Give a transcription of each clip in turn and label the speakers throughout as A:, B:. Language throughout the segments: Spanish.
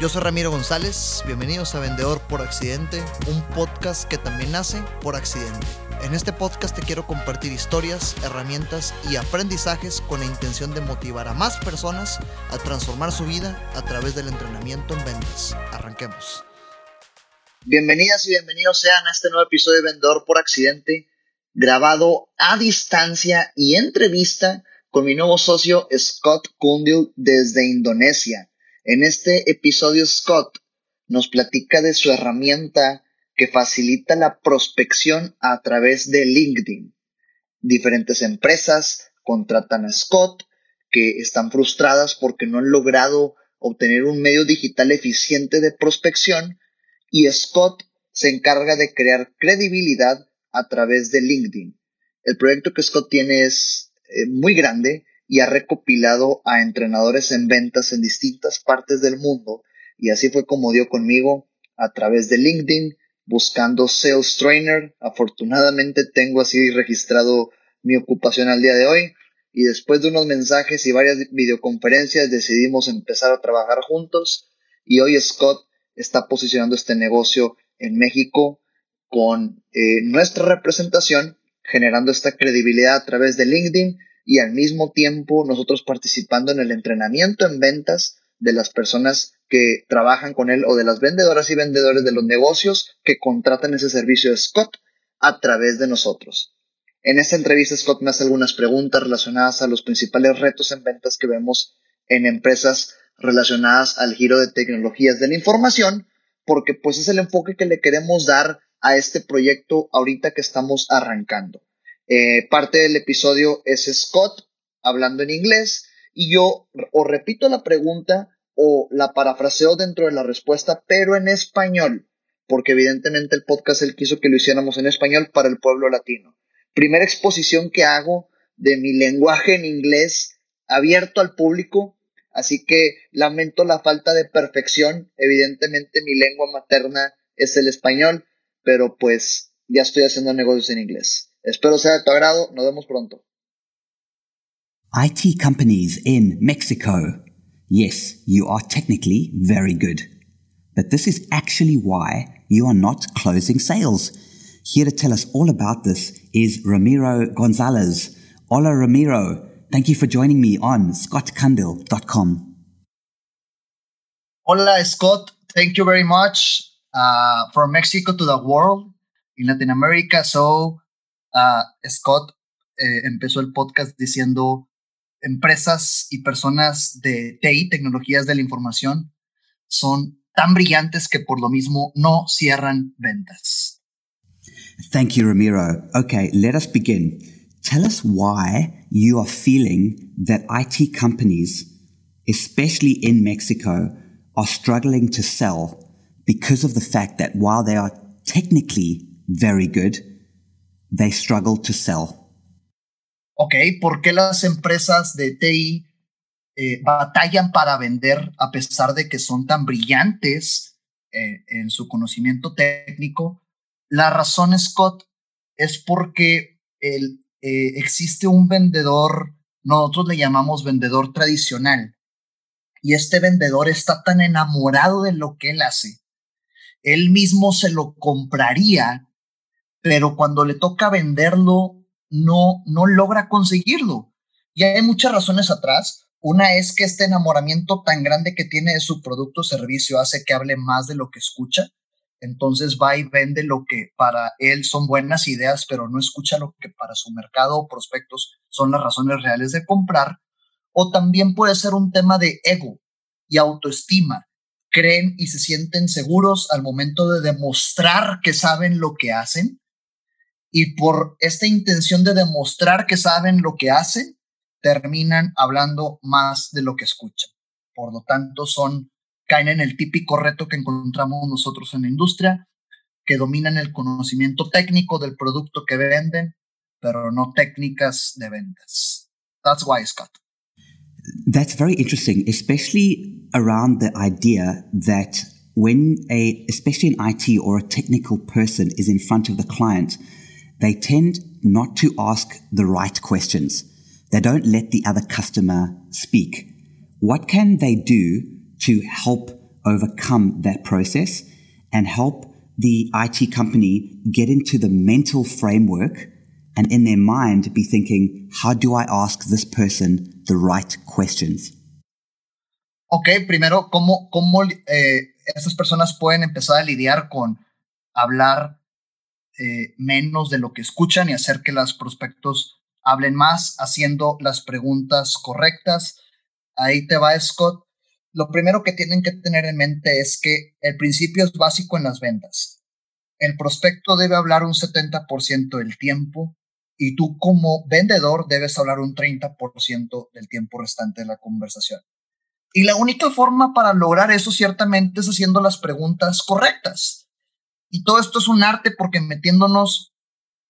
A: Yo soy Ramiro González, bienvenidos a Vendedor por Accidente, un podcast que también nace por accidente. En este podcast te quiero compartir historias, herramientas y aprendizajes con la intención de motivar a más personas a transformar su vida a través del entrenamiento en ventas. Arranquemos. Bienvenidas y bienvenidos sean a este nuevo episodio de Vendedor por Accidente, grabado a distancia y entrevista con mi nuevo socio Scott Kundil desde Indonesia. En este episodio, Scott nos platica de su herramienta que facilita la prospección a través de LinkedIn. Diferentes empresas contratan a Scott que están frustradas porque no han logrado obtener un medio digital eficiente de prospección y Scott se encarga de crear credibilidad a través de LinkedIn. El proyecto que Scott tiene es eh, muy grande y ha recopilado a entrenadores en ventas en distintas partes del mundo. Y así fue como dio conmigo a través de LinkedIn buscando Sales Trainer. Afortunadamente tengo así registrado mi ocupación al día de hoy. Y después de unos mensajes y varias videoconferencias decidimos empezar a trabajar juntos. Y hoy Scott está posicionando este negocio en México con eh, nuestra representación, generando esta credibilidad a través de LinkedIn y al mismo tiempo nosotros participando en el entrenamiento en ventas de las personas que trabajan con él o de las vendedoras y vendedores de los negocios que contratan ese servicio de Scott a través de nosotros. En esta entrevista Scott me hace algunas preguntas relacionadas a los principales retos en ventas que vemos en empresas relacionadas al giro de tecnologías de la información, porque pues es el enfoque que le queremos dar a este proyecto ahorita que estamos arrancando. Eh, parte del episodio es Scott hablando en inglés y yo o repito la pregunta o la parafraseo dentro de la respuesta, pero en español, porque evidentemente el podcast él quiso que lo hiciéramos en español para el pueblo latino. Primera exposición que hago de mi lenguaje en inglés abierto al público, así que lamento la falta de perfección. Evidentemente mi lengua materna es el español, pero pues ya estoy haciendo negocios en inglés. Espero sea de tu agrado. Nos vemos pronto.
B: IT companies in Mexico. Yes, you are technically very good. But this is actually why you are not closing sales. Here to tell us all about this is Ramiro Gonzalez. Hola, Ramiro. Thank you for joining me on scottkundle.com.
A: Hola, Scott. Thank you very much. Uh, from Mexico to the world in Latin America. So Scott eh, empezó el podcast diciendo empresas y personas de TI, tecnologías de la información, son tan brillantes que por lo mismo no cierran ventas.
B: Thank you, Ramiro. Okay, let us begin. Tell us why you are feeling that IT companies, especially in Mexico, are struggling to sell because of the fact that while they are technically very good, they struggle to sell.
A: Ok, ¿por qué las empresas de TI eh, batallan para vender a pesar de que son tan brillantes eh, en su conocimiento técnico? La razón, Scott, es porque eh, existe un vendedor, nosotros le llamamos vendedor tradicional, y este vendedor está tan enamorado de lo que él hace, él mismo se lo compraría pero cuando le toca venderlo, no, no logra conseguirlo. Y hay muchas razones atrás. Una es que este enamoramiento tan grande que tiene de su producto o servicio hace que hable más de lo que escucha. Entonces va y vende lo que para él son buenas ideas, pero no escucha lo que para su mercado o prospectos son las razones reales de comprar. O también puede ser un tema de ego y autoestima. Creen y se sienten seguros al momento de demostrar que saben lo que hacen y por esta intención de demostrar que saben lo que hacen, terminan hablando más de lo que escuchan. Por lo tanto, son caen en el típico reto que encontramos nosotros en la industria, que dominan el conocimiento técnico del producto que venden, pero no técnicas de ventas. That's why, Scott.
B: That's very interesting, especially around the idea that when a, especially an IT or a technical person is in front of the client, they tend not to ask the right questions. They don't let the other customer speak. What can they do to help overcome that process and help the IT company get into the mental framework and in their mind be thinking, how do I ask this person the right questions?
A: Ok, primero, ¿cómo, cómo eh, estas personas pueden empezar a lidiar con hablar eh, menos de lo que escuchan y hacer que los prospectos hablen más, haciendo las preguntas correctas? Ahí te va, Scott. Lo primero que tienen que tener en mente es que el principio es básico en las ventas. El prospecto debe hablar un 70% del tiempo y tú como vendedor debes hablar un 30% del tiempo restante de la conversación. Y la única forma para lograr eso ciertamente es haciendo las preguntas correctas. Y todo esto es un arte porque metiéndonos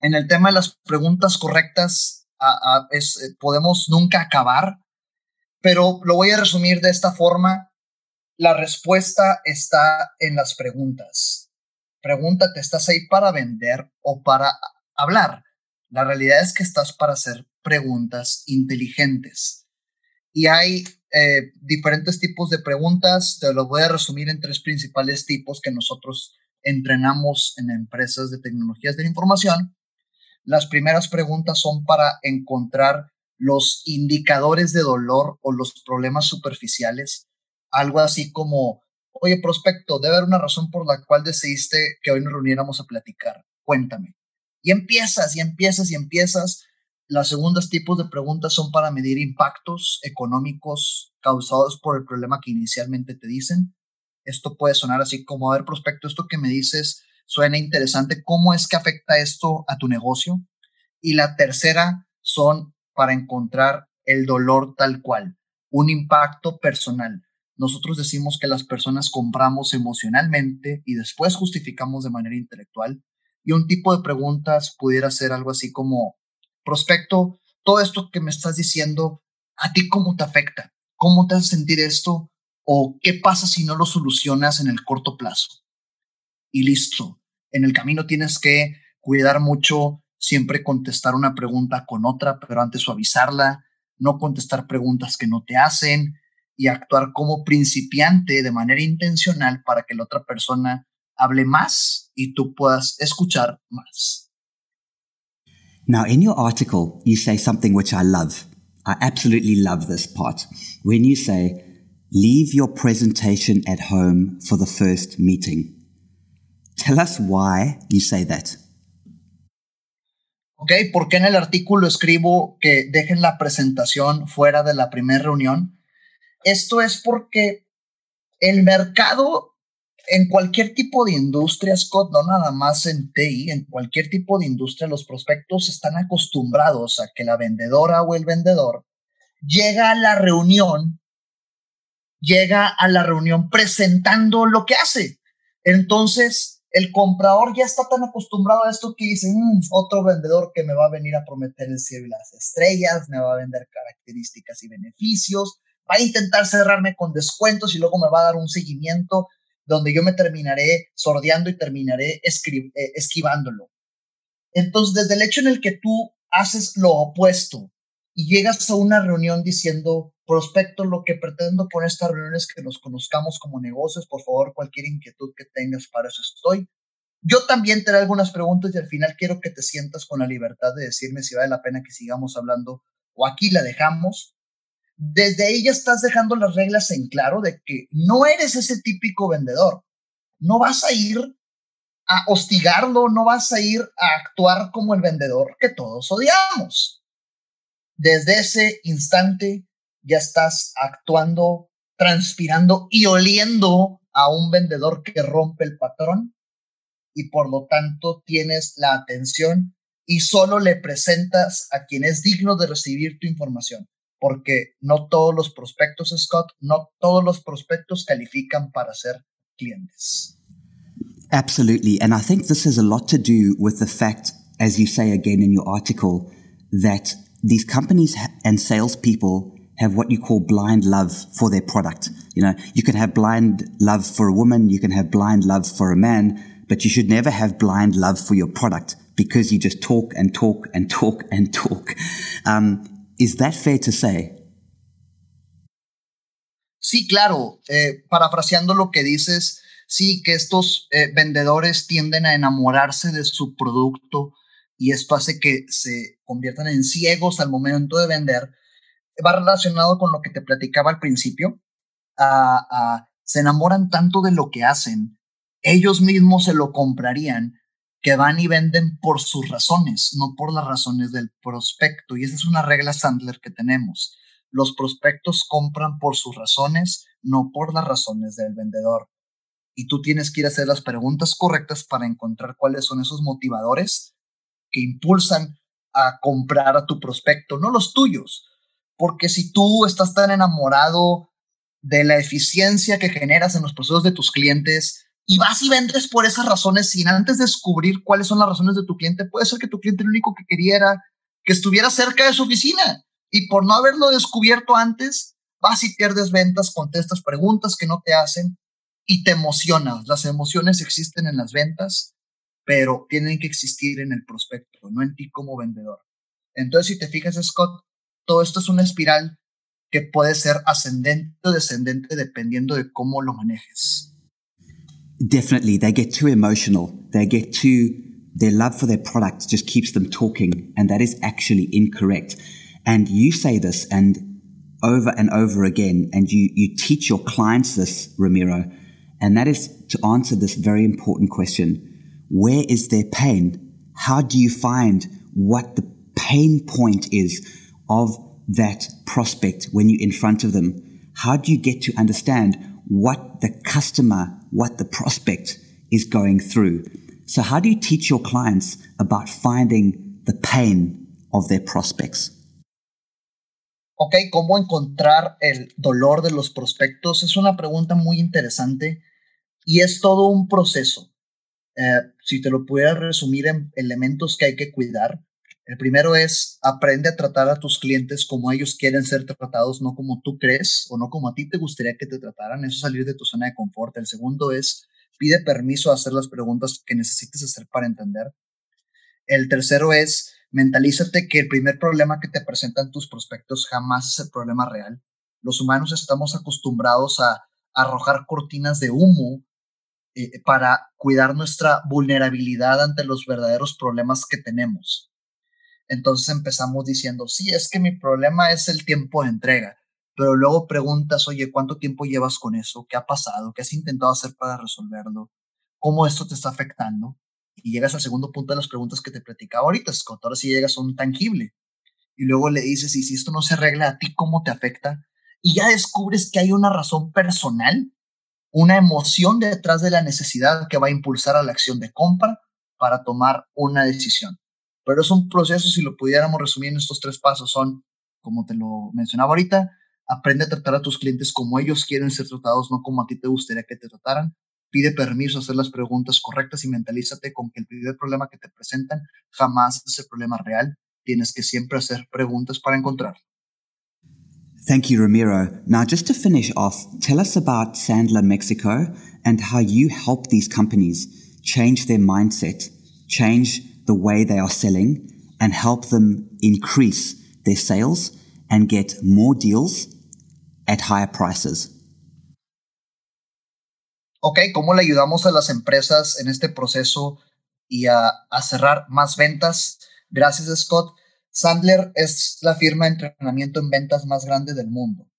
A: en el tema de las preguntas correctas eh, podemos nunca acabar. Pero lo voy a resumir de esta forma. La respuesta está en las preguntas. Pregúntate, ¿estás ahí para vender o para hablar? La realidad es que estás para hacer preguntas inteligentes. Y hay eh, diferentes tipos de preguntas. Te lo voy a resumir en tres principales tipos que nosotros entrenamos en empresas de tecnologías de la información. Las primeras preguntas son para encontrar los indicadores de dolor o los problemas superficiales. Algo así como, oye, prospecto, debe haber una razón por la cual decidiste que hoy nos reuniéramos a platicar. Cuéntame. Y empiezas y empiezas y empiezas. Las segundas tipos de preguntas son para medir impactos económicos causados por el problema que inicialmente te dicen. Esto puede sonar así como, a ver, prospecto, esto que me dices suena interesante. ¿Cómo es que afecta esto a tu negocio? Y la tercera son para encontrar el dolor tal cual, un impacto personal. Nosotros decimos que las personas compramos emocionalmente y después justificamos de manera intelectual. Y un tipo de preguntas pudiera ser algo así como, prospecto, todo esto que me estás diciendo, ¿a ti cómo te afecta? ¿Cómo te hace sentir esto? ¿O qué pasa si no lo solucionas en el corto plazo? Y listo. En el camino tienes que cuidar mucho siempre contestar una pregunta con otra, pero antes suavizarla, no contestar preguntas que no te hacen y actuar como principiante de manera intencional para que la otra persona hable más y tú puedas escuchar más.
B: Now, in your article, you say something which I love. I absolutely love this part. When you say, leave your presentation at home for the first meeting. Tell us why you say that.
A: ¿Ok? ¿Por qué en el artículo escribo que dejen la presentación fuera de la primera reunión? Esto es porque el mercado en cualquier tipo de industria, Scott, no nada más en TI, en cualquier tipo de industria, los prospectos están acostumbrados a que la vendedora o el vendedor llega a la reunión, llega a la reunión presentando lo que hace. Entonces, el comprador ya está tan acostumbrado a esto que dice, mm, otro vendedor que me va a venir a prometer el cielo y las estrellas, me va a vender características y beneficios, va a intentar cerrarme con descuentos y luego me va a dar un seguimiento donde yo me terminaré sordeando y terminaré eh, esquivándolo. Entonces, desde el hecho en el que tú haces lo opuesto y llegas a una reunión diciendo, prospecto, lo que pretendo con esta reunión es que nos conozcamos como negocios, por favor, cualquier inquietud que tengas, para eso estoy. Yo también te haré algunas preguntas y al final quiero que te sientas con la libertad de decirme si vale la pena que sigamos hablando o aquí la dejamos desde ahí ya estás dejando las reglas en claro de que no eres ese típico vendedor. No vas a ir a hostigarlo, no vas a ir a actuar como el vendedor que todos odiamos. Desde ese instante ya estás actuando, transpirando y oliendo a un vendedor que rompe el patrón y por lo tanto tienes la atención y solo le presentas a quien es digno de recibir tu información porque no todos los prospectos, Scott, no todos los prospectos califican para ser clientes.
B: Absolutely. And I think this has a lot to do with the fact, as you say again in your article, that these companies and salespeople have what you call blind love for their product. You know, you can have blind love for a woman, you can have blind love for a man, but you should never have blind love for your product because you just talk and talk and talk and talk. Um, Is that fair to say?
A: Sí, claro. Eh, parafraseando lo que dices, sí, que estos eh, vendedores tienden a enamorarse de su producto y esto hace que se conviertan en ciegos al momento de vender. Va relacionado con lo que te platicaba al principio. se enamoran tanto de lo que hacen, ellos mismos se lo comprarían, que van y venden por sus razones, no por las razones del prospecto. Y esa es una regla Sandler que tenemos. Los prospectos compran por sus razones, no por las razones del vendedor y tú tienes que ir a hacer las preguntas correctas para encontrar cuáles son esos motivadores que impulsan a comprar a tu prospecto, no los tuyos. Porque si tú estás tan enamorado de la eficiencia que generas en los procesos de tus clientes y vas y vendes por esas razones sin antes descubrir cuáles son las razones de tu cliente, puede ser que tu cliente lo único que quería era que estuviera cerca de su oficina y por no haberlo descubierto antes, vas y pierdes ventas, contestas preguntas que no te hacen y te emocionas. Las emociones existen en las ventas, pero tienen que existir en el prospecto, no en ti como vendedor. Entonces, si te fijas, Scott, todo esto es una espiral que puede ser ascendente o descendente dependiendo de cómo lo manejes.
B: Definitely, they get too emotional. They get too, their love for their product just keeps them talking, and that is actually incorrect. And you say this and over and over again, and you, you teach your clients this, Ramiro. And that is to answer this very important question. Where is their pain? How do you find what the pain point is of that prospect when you're in front of them? How do you get to understand what the customer, what the prospect is going through? So how do you teach your clients about finding the pain of their prospects?
A: Ok, ¿cómo encontrar el dolor de los prospectos? Es una pregunta muy interesante Y es todo un proceso. Eh, si te lo pudiera resumir en elementos que hay que cuidar, el primero es aprende a tratar a tus clientes como ellos quieren ser tratados, no como tú crees o no como a ti te gustaría que te trataran. Eso es salir de tu zona de confort. El segundo es pide permiso a hacer las preguntas que necesites hacer para entender. El tercero es mentalízate que el primer problema que te presentan tus prospectos jamás es el problema real. Los humanos estamos acostumbrados a arrojar cortinas de humo para cuidar nuestra vulnerabilidad ante los verdaderos problemas que tenemos. Entonces empezamos diciendo, sí, es que mi problema es el tiempo de entrega, pero luego preguntas, oye, ¿cuánto tiempo llevas con eso? ¿Qué ha pasado? ¿Qué has intentado hacer para resolverlo? ¿Cómo esto te está afectando? Y llegas al segundo punto de las preguntas que te platicaba ahorita, Scott. Ahora sí llegas a un tangible. Y luego le dices, y si esto no se arregla a ti, ¿cómo te afecta? Y ya descubres que hay una razón personal una emoción detrás de la necesidad que va a impulsar a la acción de compra para tomar una decisión. Pero es un proceso, si lo pudiéramos resumir en estos tres pasos, son, como te lo mencionaba ahorita, aprende a tratar a tus clientes como ellos quieren ser tratados, no como a ti te gustaría que te trataran. Pide permiso hacer las preguntas correctas y mentalízate con que el primer problema que te presentan jamás es el problema real. Tienes que siempre hacer preguntas para encontrarlo.
B: Thank you, Ramiro. Now, just to finish off, tell us about Sandler Mexico and how you help these companies change their mindset, change the way they are selling, and help them increase their sales and get more deals at higher prices.
A: Ok, ¿cómo le ayudamos a las empresas en este proceso y a, a cerrar más ventas? Gracias, Scott. Sandler es la firma de entrenamiento en ventas más grande del mundo.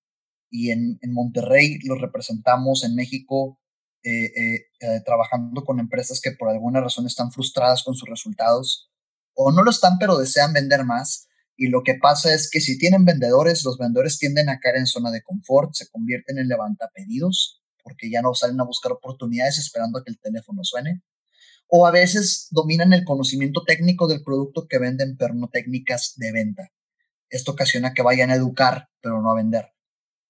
A: Y en, Monterrey lo representamos en México eh, eh, eh, trabajando con empresas que por alguna razón están frustradas con sus resultados o no lo están pero desean vender más. Y lo que pasa es que si tienen vendedores, los vendedores tienden a caer en zona de confort, se convierten en levantapedidos porque ya no salen a buscar oportunidades esperando a que el teléfono suene o a veces dominan el conocimiento técnico del producto que venden, pero no técnicas de venta. Esto ocasiona que vayan a educar, pero no a vender.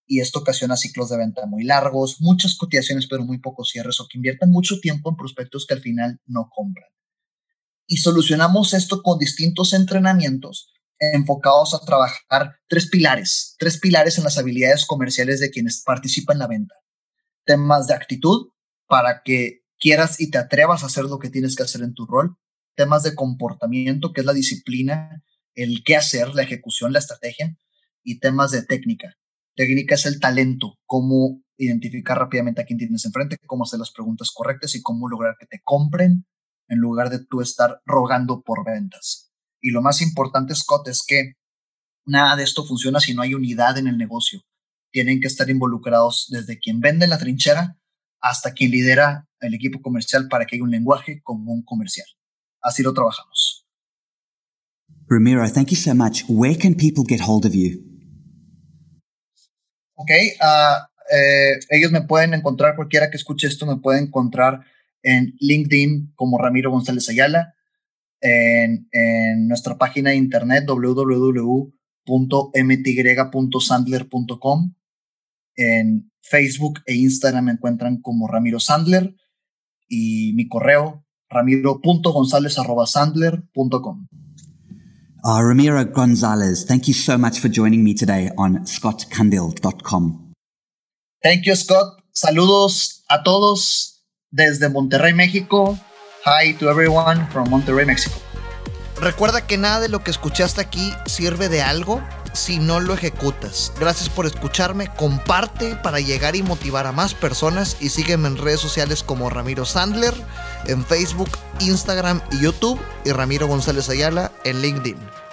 A: Y esto ocasiona ciclos de venta muy largos, muchas cotizaciones, pero muy pocos cierres, o que inviertan mucho tiempo en prospectos que al final no compran. Y solucionamos esto con distintos entrenamientos enfocados a trabajar tres pilares, tres pilares en las habilidades comerciales de quienes participan en la venta. Temas de actitud para que quieras y te atrevas a hacer lo que tienes que hacer en tu rol. Temas de comportamiento, que es la disciplina, el qué hacer, la ejecución, la estrategia. Y temas de técnica, Técnica es el talento, cómo identificar rápidamente a quién tienes enfrente, cómo hacer las preguntas correctas y cómo lograr que te compren en lugar de tú estar rogando por ventas. Y lo más importante, Scott, es que nada de esto funciona si no hay unidad en el negocio. Tienen que estar involucrados desde quien vende en la trinchera hasta quien lidera el equipo comercial para que haya un lenguaje común comercial. Así lo trabajamos.
B: Ramiro, thank you so much. Where can people get hold of you?
A: Ok, uh, eh, ellos me pueden encontrar, cualquiera que escuche esto me puede encontrar en LinkedIn como Ramiro González Ayala, en, en nuestra página de internet www.mty.sandler.com, en Facebook e Instagram me encuentran como Ramiro Sandler y mi correo ramiro.gonzalez.sandler.com.
B: Uh, Ramiro Gonzalez, thank you so much for joining me today on scottkandil.com.
A: Thank you, Scott. Saludos a todos desde Monterrey, México. Hi to everyone from Monterrey, México. Recuerda que nada de lo que escuchaste aquí sirve de algo si no lo ejecutas. Gracias por escucharme, comparte para llegar y motivar a más personas y sígueme en redes sociales como Ramiro Sandler, en Facebook, Instagram y YouTube y Ramiro González Ayala en LinkedIn.